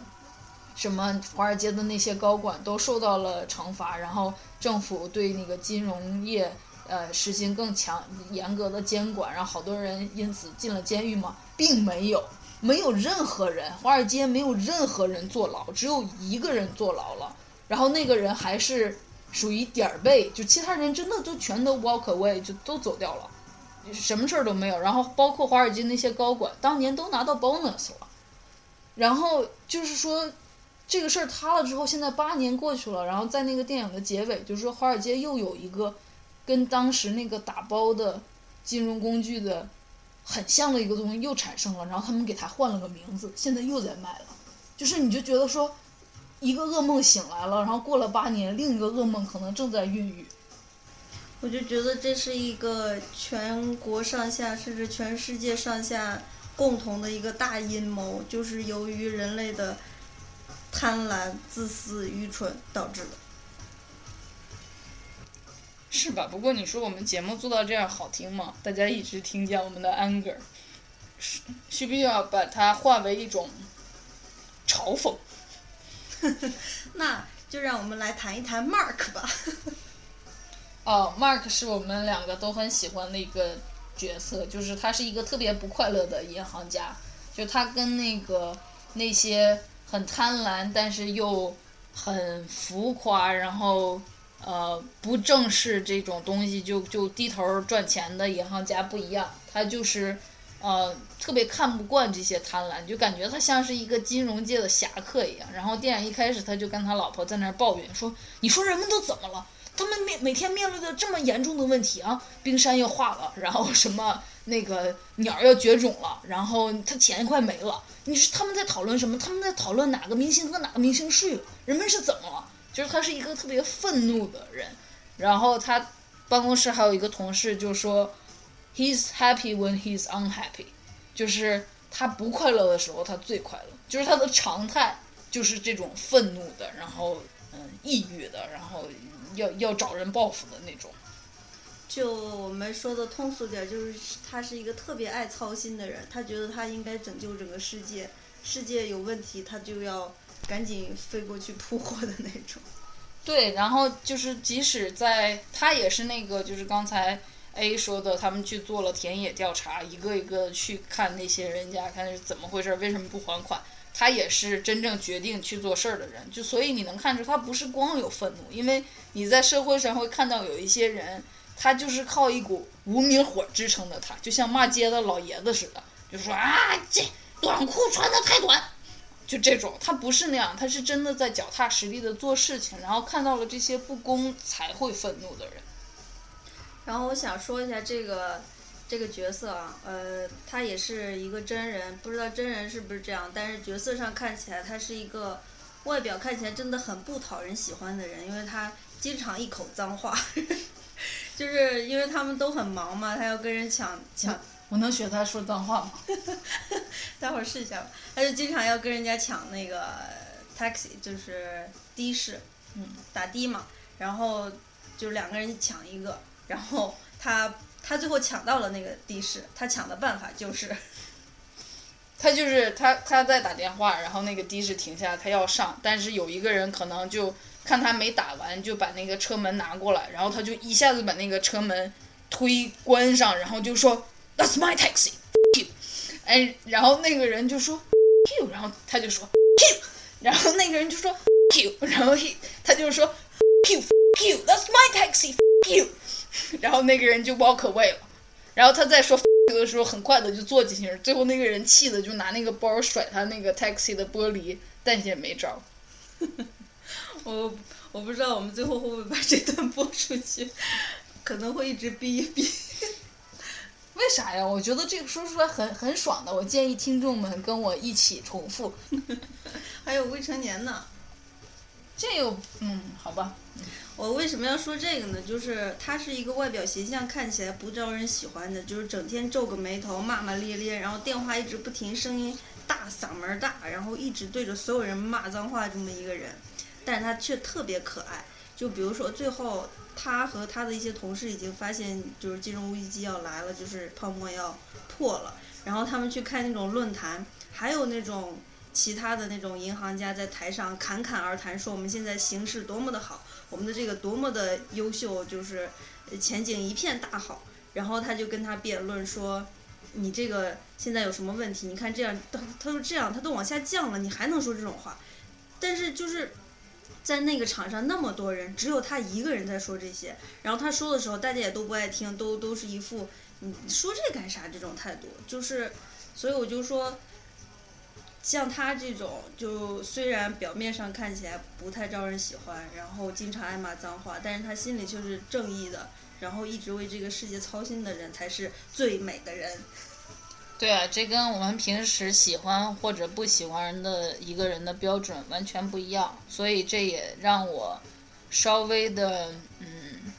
什么华尔街的那些高管都受到了惩罚，然后政府对那个金融业。呃，实行更强严格的监管，让好多人因此进了监狱吗？并没有，没有任何人，华尔街没有任何人坐牢，只有一个人坐牢了。然后那个人还是属于点儿背，就其他人真的就全都 walk away，就都走掉了，什么事儿都没有。然后包括华尔街那些高管，当年都拿到 bonus 了。然后就是说，这个事儿塌了之后，现在八年过去了，然后在那个电影的结尾，就是说华尔街又有一个。跟当时那个打包的金融工具的很像的一个东西又产生了，然后他们给它换了个名字，现在又在卖了。就是你就觉得说，一个噩梦醒来了，然后过了八年，另一个噩梦可能正在孕育。我就觉得这是一个全国上下甚至全世界上下共同的一个大阴谋，就是由于人类的贪婪、自私、愚蠢导致的。是吧？不过你说我们节目做到这样好听吗？大家一直听见我们的 anger，需需不需要把它化为一种嘲讽？那就让我们来谈一谈 Mark 吧。哦，Mark 是我们两个都很喜欢的一个角色，就是他是一个特别不快乐的银行家，就他跟那个那些很贪婪但是又很浮夸，然后。呃，不正视这种东西就就低头赚钱的银行家不一样，他就是，呃，特别看不惯这些贪婪，就感觉他像是一个金融界的侠客一样。然后电影一开始他就跟他老婆在那儿抱怨说：“你说人们都怎么了？他们面每天面对的这么严重的问题啊，冰山要化了，然后什么那个鸟要绝种了，然后他钱快没了。你说他们在讨论什么？他们在讨论哪个明星和哪个明星睡了？人们是怎么了？”就是他是一个特别愤怒的人，然后他办公室还有一个同事就说，He's happy when he's unhappy，就是他不快乐的时候他最快乐，就是他的常态就是这种愤怒的，然后嗯抑郁的，然后要要找人报复的那种。就我们说的通俗点，就是他是一个特别爱操心的人，他觉得他应该拯救整个世界，世界有问题他就要。赶紧飞过去扑火的那种。对，然后就是即使在他也是那个，就是刚才 A 说的，他们去做了田野调查，一个一个去看那些人家，看是怎么回事，为什么不还款。他也是真正决定去做事儿的人，就所以你能看出他不是光有愤怒，因为你在社会上会看到有一些人，他就是靠一股无名火支撑的，他就像骂街的老爷子似的，就说啊，这短裤穿的太短。就这种，他不是那样，他是真的在脚踏实地的做事情，然后看到了这些不公才会愤怒的人。然后我想说一下这个这个角色啊，呃，他也是一个真人，不知道真人是不是这样，但是角色上看起来他是一个外表看起来真的很不讨人喜欢的人，因为他经常一口脏话，就是因为他们都很忙嘛，他要跟人抢抢。我能学他说脏话吗？待会儿试一下吧。他就经常要跟人家抢那个 taxi，就是的士，嗯，打的嘛。然后就两个人抢一个，然后他他最后抢到了那个的士。他抢的办法就是，他就是他他在打电话，然后那个的士停下，他要上，但是有一个人可能就看他没打完，就把那个车门拿过来，然后他就一下子把那个车门。推关上，然后就说 That's my taxi, 哎，然后那个人就说 “q”，然后他就说 “q”，然后那个人就说 “q”，然后 he 他就说 “q q That's my taxi q”，然后那个人就 walk away 了，然后他再说的时候，很快的就坐进去了，最后那个人气的就拿那个包甩他那个 taxi 的玻璃，但也没招。我我不知道我们最后会不会把这段播出去，可能会一直逼一逼。为啥呀？我觉得这个说出来很很爽的。我建议听众们跟我一起重复。还有未成年呢。这又嗯，好吧。我为什么要说这个呢？就是他是一个外表形象看起来不招人喜欢的，就是整天皱个眉头、骂骂咧咧，然后电话一直不停，声音大，嗓门大，然后一直对着所有人骂脏话这么一个人。但是他却特别可爱。就比如说最后，他和他的一些同事已经发现，就是金融危机要来了，就是泡沫要破了。然后他们去看那种论坛，还有那种其他的那种银行家在台上侃侃而谈，说我们现在形势多么的好。我们的这个多么的优秀，就是前景一片大好。然后他就跟他辩论说：“你这个现在有什么问题？你看这样，他他说这样，他都往下降了，你还能说这种话？但是就是在那个场上那么多人，只有他一个人在说这些。然后他说的时候，大家也都不爱听，都都是一副你说这干啥这种态度。就是，所以我就说。”像他这种，就虽然表面上看起来不太招人喜欢，然后经常爱骂脏话，但是他心里却是正义的，然后一直为这个世界操心的人才是最美的人。对啊，这跟我们平时喜欢或者不喜欢人的一个人的标准完全不一样，所以这也让我稍微的嗯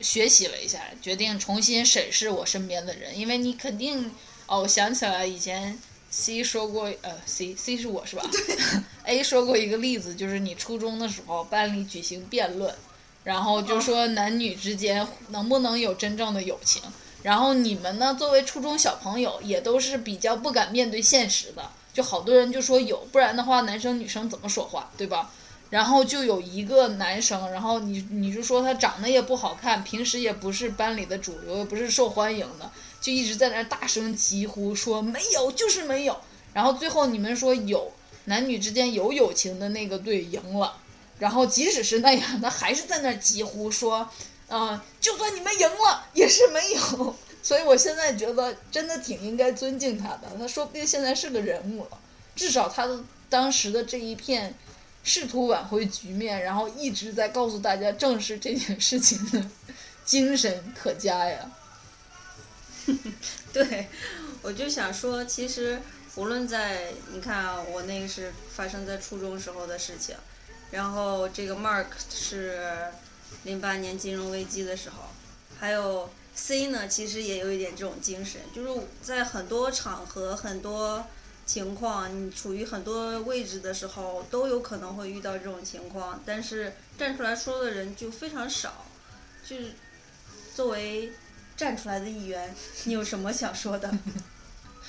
学习了一下，决定重新审视我身边的人，因为你肯定哦，我想起来以前。C 说过，呃，C C 是我是吧？A 说过一个例子，就是你初中的时候班里举行辩论，然后就说男女之间能不能有真正的友情。然后你们呢，作为初中小朋友，也都是比较不敢面对现实的，就好多人就说有，不然的话男生女生怎么说话，对吧？然后就有一个男生，然后你你就说他长得也不好看，平时也不是班里的主流，也不是受欢迎的。就一直在那大声疾呼说没有就是没有，然后最后你们说有男女之间有友情的那个队赢了，然后即使是那样，他还是在那疾呼说，啊，就算你们赢了也是没有。所以我现在觉得真的挺应该尊敬他的，他说不定现在是个人物了，至少他的当时的这一片试图挽回局面，然后一直在告诉大家正视这件事情的精神可嘉呀。对，我就想说，其实无论在你看啊，我那个是发生在初中时候的事情，然后这个 Mark 是零八年金融危机的时候，还有 C 呢，其实也有一点这种精神，就是在很多场合、很多情况，你处于很多位置的时候，都有可能会遇到这种情况，但是站出来说的人就非常少，就是作为。站出来的一员，你有什么想说的？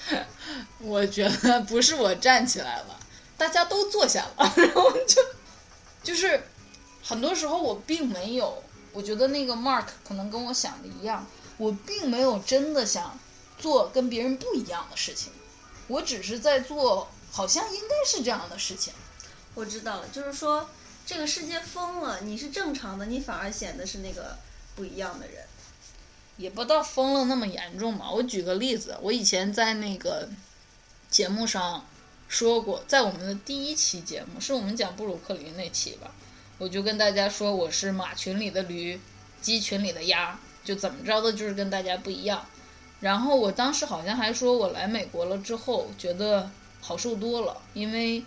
我觉得不是我站起来了，大家都坐下了，然后就就是很多时候我并没有，我觉得那个 Mark 可能跟我想的一样，我并没有真的想做跟别人不一样的事情，我只是在做好像应该是这样的事情。我知道了，就是说这个世界疯了，你是正常的，你反而显得是那个不一样的人。也不到疯了那么严重嘛。我举个例子，我以前在那个节目上说过，在我们的第一期节目，是我们讲布鲁克林那期吧，我就跟大家说我是马群里的驴，鸡群里的鸭，就怎么着的，就是跟大家不一样。然后我当时好像还说我来美国了之后，觉得好受多了，因为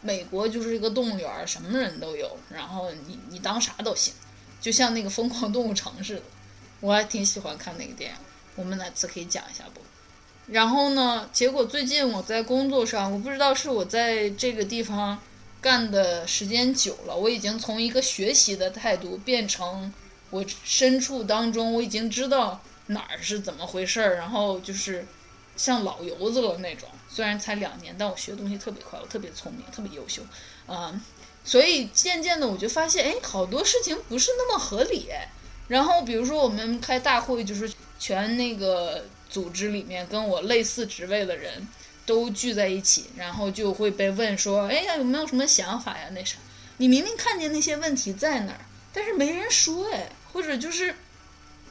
美国就是一个动物园，什么人都有，然后你你当啥都行，就像那个疯狂动物城似的。我还挺喜欢看那个电影，我们哪次可以讲一下不？然后呢，结果最近我在工作上，我不知道是我在这个地方干的时间久了，我已经从一个学习的态度变成我身处当中，我已经知道哪儿是怎么回事儿，然后就是像老油子了那种。虽然才两年，但我学东西特别快，我特别聪明，特别优秀，啊，所以渐渐的我就发现，哎，好多事情不是那么合理。然后比如说我们开大会，就是全那个组织里面跟我类似职位的人都聚在一起，然后就会被问说，哎呀，有没有什么想法呀？那啥，你明明看见那些问题在那儿，但是没人说。哎，或者就是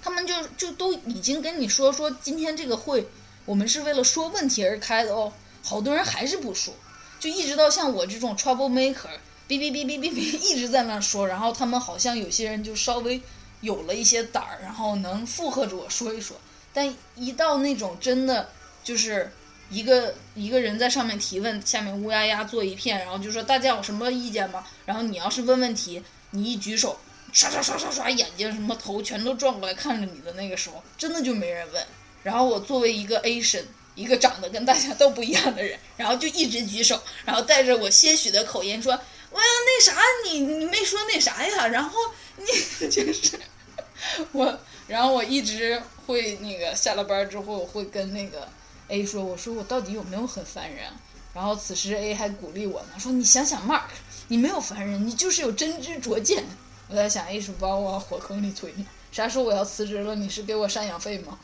他们就就都已经跟你说说今天这个会我们是为了说问题而开的哦，好多人还是不说，就一直到像我这种 trouble maker，哔哔哔哔哔哔一直在那说，然后他们好像有些人就稍微有了一些胆儿，然后能附和着我说一说，但一到那种真的就是一个一个人在上面提问，下面乌压压坐一片，然后就说大家有什么意见吗？然后你要是问问题，你一举手，刷刷刷刷刷，眼睛什么头全都转过来看着你的那个时候，真的就没人问。然后我作为一个 Asian，一个长得跟大家都不一样的人，然后就一直举手，然后带着我些许的口音说：“我要那啥，你你没说那啥呀？”然后你就是 我，然后我一直会那个下了班之后我会跟那个 A 说：“我说我到底有没有很烦人？”然后此时 A 还鼓励我呢，说：“你想想 Mark，你没有烦人，你就是有真知灼见。”我在想 A 是把我往火坑里推？啥时候我要辞职了？你是给我赡养费吗？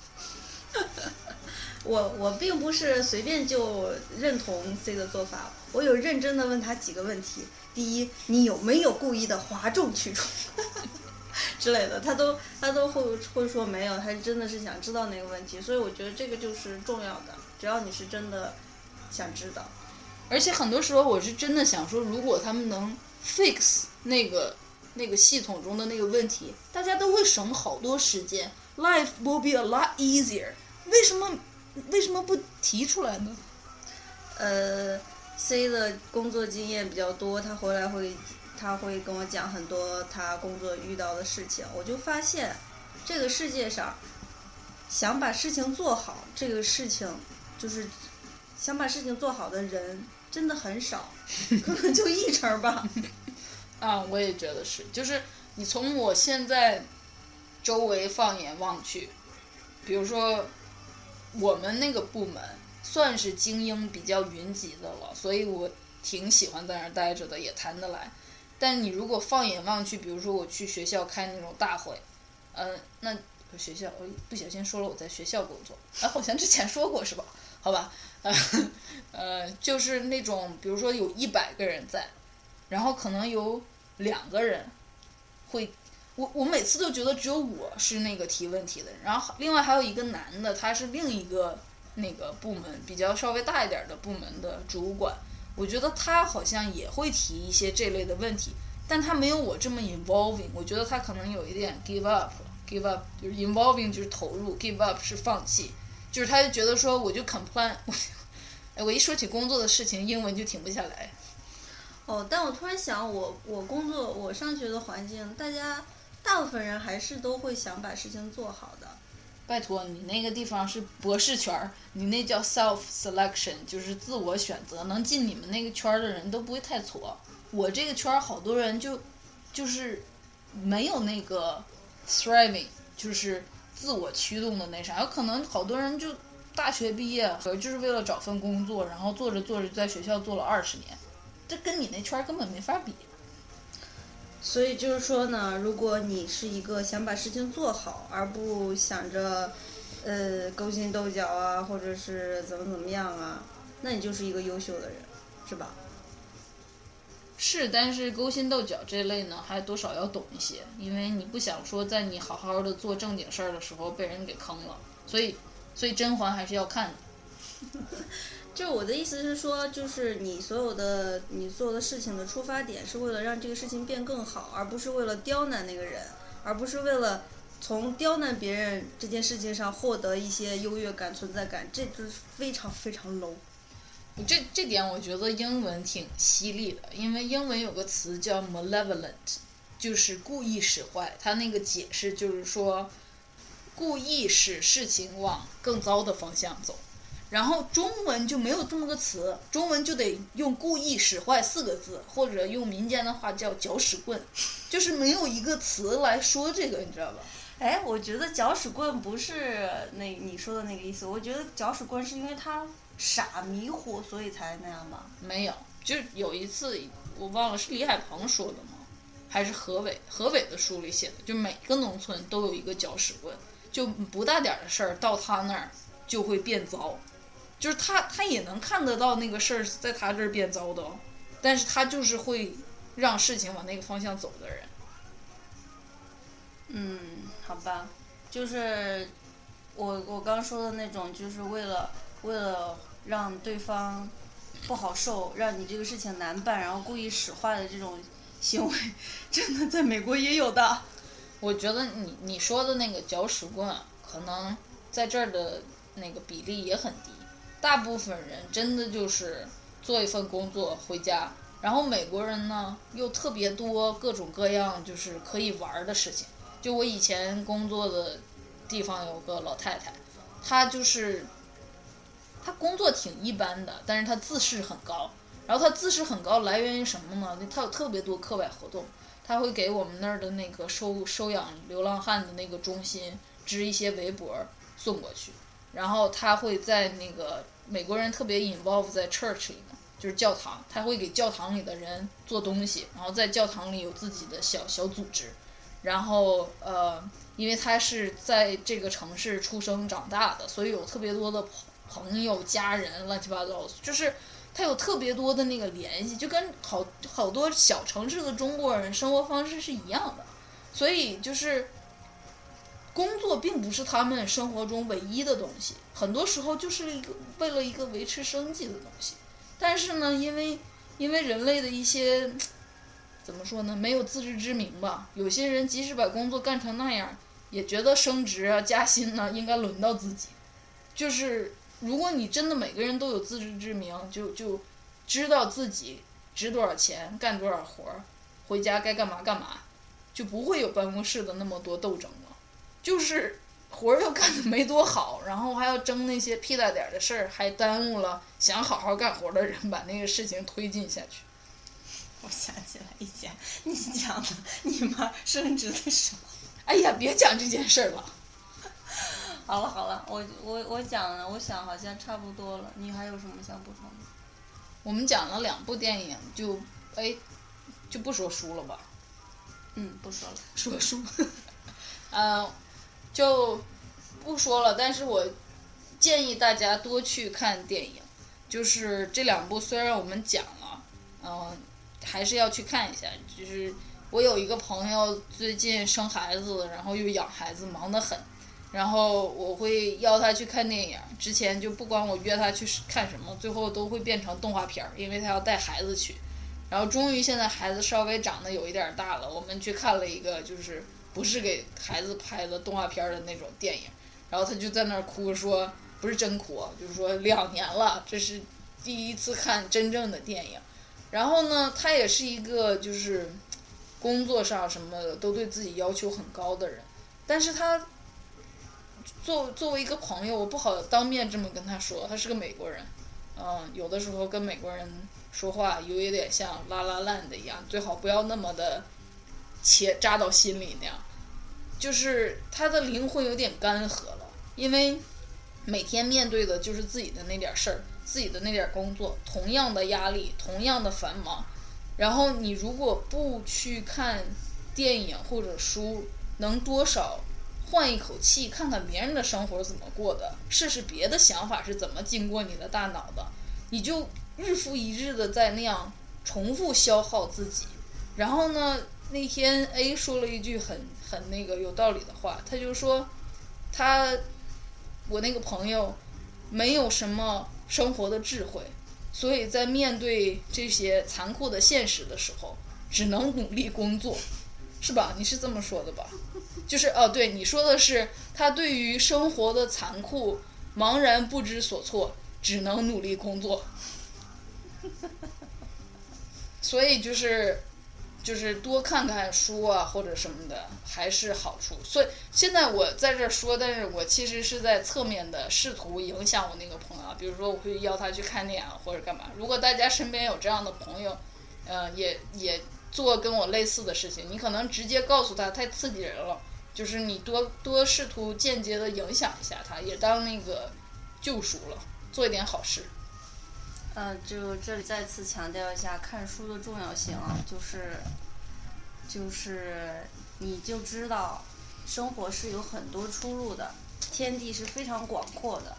我我并不是随便就认同 C 的做法，我有认真的问他几个问题。第一，你有没有故意的哗众取宠 之类的？他都他都会会说没有，他真的是想知道那个问题。所以我觉得这个就是重要的，只要你是真的想知道。而且很多时候我是真的想说，如果他们能 fix 那个那个系统中的那个问题，大家都会省好多时间，life will be a lot easier。为什么为什么不提出来呢？呃，C 的工作经验比较多，他回来会他会跟我讲很多他工作遇到的事情，我就发现这个世界上想把事情做好，这个事情就是想把事情做好的人真的很少，可能就一成吧。啊，我也觉得是，就是你从我现在周围放眼望去，比如说我们那个部门算是精英比较云集的了，所以我挺喜欢在那儿待着的，也谈得来。但你如果放眼望去，比如说我去学校开那种大会，嗯、那学校我不小心说了我在学校工作，啊，好像之前说过是吧？好吧，呃呃，就是那种比如说有一百个人在。然后可能有两个人会，我我每次都觉得只有我是那个提问题的，然后另外还有一个男的，他是另一个那个部门比较稍微大一点的部门的主管，我觉得他好像也会提一些这类的问题，但他没有我这么 involving，我觉得他可能有一点 give up，give up 就是 involving 就是投入，give up 是放弃，就是他就觉得说我就 complain，我哎我一说起工作的事情，英文就停不下来。哦，但我突然想，我我工作我上学的环境，大家大部分人还是都会想把事情做好的。拜托，你那个地方是博士圈儿，你那叫 self selection，就是自我选择，能进你们那个圈儿的人都不会太挫。我这个圈儿好多人就就是没有那个 thriving，就是自我驱动的那啥，有可能好多人就大学毕业和就是为了找份工作，然后做着做着在学校做了二十年，这跟你那圈儿根本没法比。所以就是说呢，如果你是一个想把事情做好，而不想着，呃，勾心斗角啊，或者是怎么怎么样啊，那你就是一个优秀的人，是吧？是，但是勾心斗角这类呢，还多少要懂一些，因为你不想说在你好好的做正经事儿的时候被人给坑了，所以，所以甄嬛还是要看的。就我的意思是说，就是你所有的你做的事情的出发点是为了让这个事情变更好，而不是为了刁难那个人，而不是为了从刁难别人这件事情上获得一些优越感、存在感，这就是非常非常 low。这这点我觉得英文挺犀利的，因为英文有个词叫 malevolent，就是故意使坏。它那个解释就是说，故意使事情往更糟的方向走。然后中文就没有这么个词，中文就得用“故意使坏”四个字，或者用民间的话叫“搅屎棍”，就是没有一个词来说这个，你知道吧？哎，我觉得搅屎棍不是那你说的那个意思，我觉得搅屎棍是因为他傻迷糊，所以才那样吧。没有，就是有一次我忘了是李海鹏说的吗？还是何伟何伟的书里写的，就每个农村都有一个搅屎棍，就不大点儿的事儿到他那儿就会变糟，就是他他也能看得到那个事儿在他这儿变糟的、哦，但是他就是会让事情往那个方向走的人。嗯，好吧，就是我我刚说的那种，就是为了为了让对方不好受，让你这个事情难办，然后故意使坏的这种行为，真的在美国也有的。我觉得你你说的那个搅屎棍啊，可能在这儿的那个比例也很低，大部分人真的就是做一份工作回家，然后美国人呢又特别多各种各样就是可以玩的事情。就我以前工作的地方有个老太太，她就是她工作挺一般的，但是她自视很高。然后她自视很高来源于什么呢？她有特别多课外活动。她会给我们那儿的那个收收养流浪汉的那个中心织一些围脖送过去，然后他会在那个美国人特别 involve 在 church 里面，就是教堂，他会给教堂里的人做东西，然后在教堂里有自己的小小组织，然后呃，因为他是在这个城市出生长大的，所以有特别多的朋朋友、家人，乱七八糟，就是。他有特别多的那个联系，就跟好好多小城市的中国人生活方式是一样的，所以就是工作并不是他们生活中唯一的东西，很多时候就是一个为了一个维持生计的东西。但是呢，因为因为人类的一些怎么说呢，没有自知之明吧，有些人即使把工作干成那样，也觉得升职啊、加薪呢应该轮到自己，就是。如果你真的每个人都有自知之明，就就知道自己值多少钱，干多少活儿，回家该干嘛干嘛，就不会有办公室的那么多斗争了。就是活儿又干的没多好，然后还要争那些屁大点儿的事儿，还耽误了想好好干活的人把那个事情推进下去。我想起来以前你讲的你妈升职的时候，哎呀，别讲这件事儿了。好了好了，我我我讲了，我想好像差不多了。你还有什么想补充的？我们讲了两部电影，就哎就不说书了吧。嗯，不说了。说书，呃，就不说了。但是我建议大家多去看电影，就是这两部虽然我们讲了，嗯、还是要去看一下。就是我有一个朋友最近生孩子，然后又养孩子，忙得很。然后我会邀他去看电影，之前就不管我约他去看什么，最后都会变成动画片儿，因为他要带孩子去。然后终于现在孩子稍微长得有一点大了，我们去看了一个就是不是给孩子拍的动画片的那种电影，然后他就在那儿哭说，不是真哭，就是说两年了，这是第一次看真正的电影。然后呢，他也是一个就是工作上什么的都对自己要求很高的人，但是他。作作为一个朋友，我不好当面这么跟他说，他是个美国人，嗯，有的时候跟美国人说话有一点像拉拉烂的一样，最好不要那么的切扎到心里那样，就是他的灵魂有点干涸了，因为每天面对的就是自己的那点事儿，自己的那点工作，同样的压力，同样的繁忙，然后你如果不去看电影或者书，能多少？换一口气，看看别人的生活怎么过的，试试别的想法是怎么经过你的大脑的，你就日复一日的在那样重复消耗自己。然后呢，那天 A 说了一句很很那个有道理的话，他就说，他我那个朋友没有什么生活的智慧，所以在面对这些残酷的现实的时候，只能努力工作，是吧？你是这么说的吧？就是哦，对你说的是，他对于生活的残酷茫然不知所措，只能努力工作。所以就是，就是多看看书啊，或者什么的，还是好处。所以现在我在这说，但是我其实是在侧面的试图影响我那个朋友，比如说我会邀他去看电影或者干嘛。如果大家身边有这样的朋友，呃，也也做跟我类似的事情，你可能直接告诉他太刺激人了。就是你多多试图间接的影响一下他，也当那个救赎了，做一点好事。嗯、就这里再次强调一下看书的重要性啊，就是就是你就知道生活是有很多出路的，天地是非常广阔的，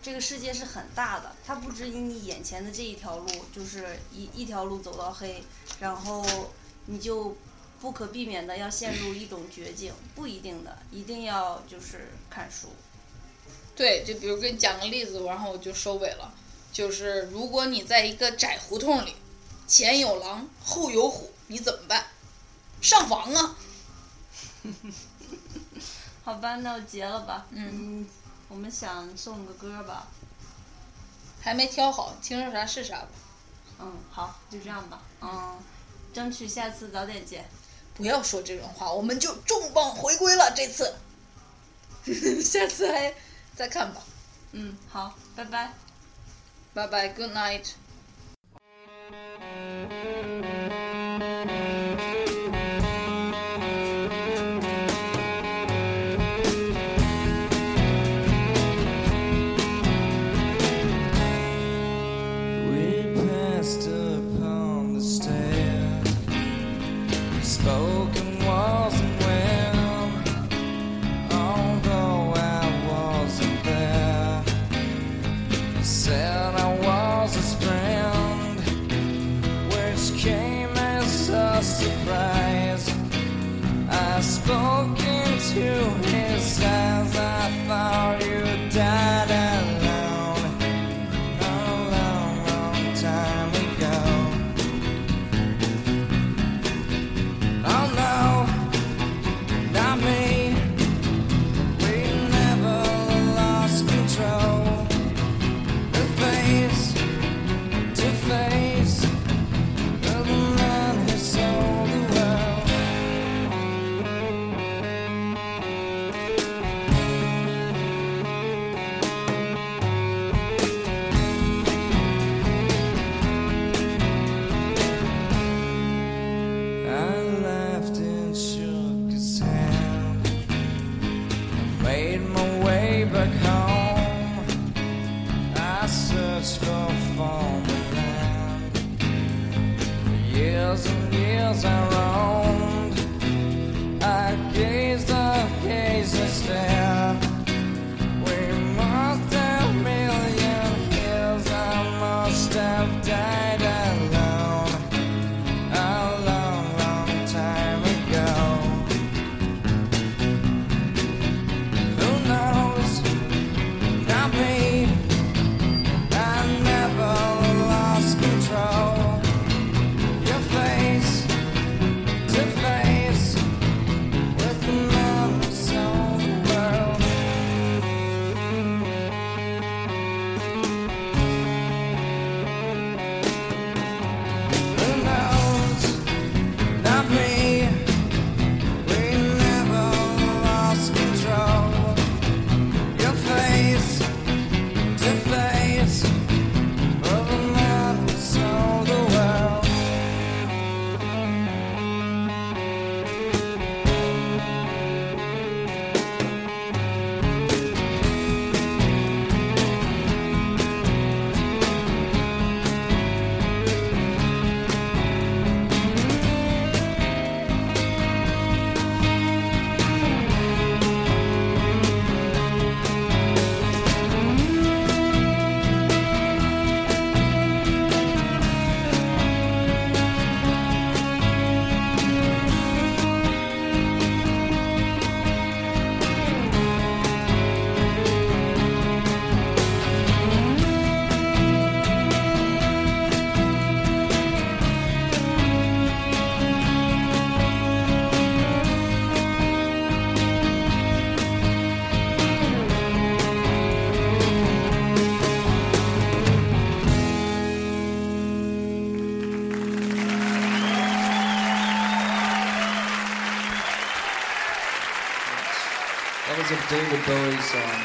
这个世界是很大的，它不止以你眼前的这一条路，就是一一条路走到黑，然后你就不可避免的要陷入一种绝境，不一定的，一定要就是看书。对，就比如给你讲个例子，然后我就收尾了。就是如果你在一个窄胡同里，前有狼，后有虎，你怎么办？上房啊！好吧，那我结了吧。嗯我们想送个歌吧。还没挑好，听着啥是啥吧。嗯，好，就这样吧。嗯，争取下次早点见。不要说这种话，我们就重磅回归了这次。下次还再看吧。嗯，好，拜拜。拜拜，Good night。David Bowie's. Uh,